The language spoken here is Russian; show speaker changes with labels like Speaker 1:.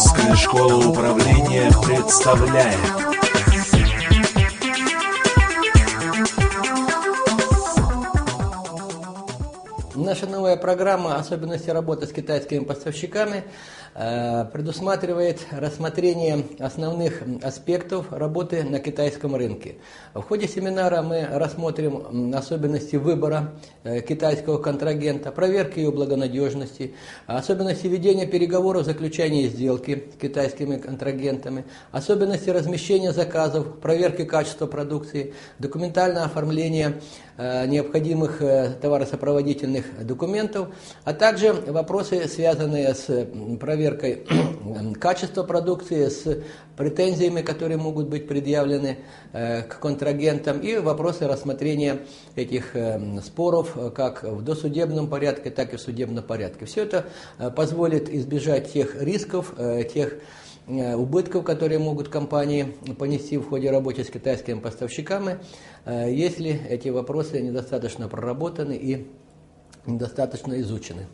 Speaker 1: Русская школа управления представляет
Speaker 2: Наша новая программа «Особенности работы с китайскими поставщиками» э, предусматривает рассмотрение основных аспектов работы на китайском рынке. В ходе семинара мы рассмотрим особенности выбора э, китайского контрагента, проверки его благонадежности, особенности ведения переговоров, заключения сделки с китайскими контрагентами, особенности размещения заказов, проверки качества продукции, документальное оформление э, необходимых товаросопроводительных документов, а также вопросы, связанные с проверкой качества продукции, с претензиями, которые могут быть предъявлены э, к контрагентам, и вопросы рассмотрения этих э, споров как в досудебном порядке, так и в судебном порядке. Все это э, позволит избежать тех рисков, тех убытков, которые могут компании понести в ходе работы с китайскими поставщиками, если эти вопросы недостаточно проработаны и недостаточно изучены.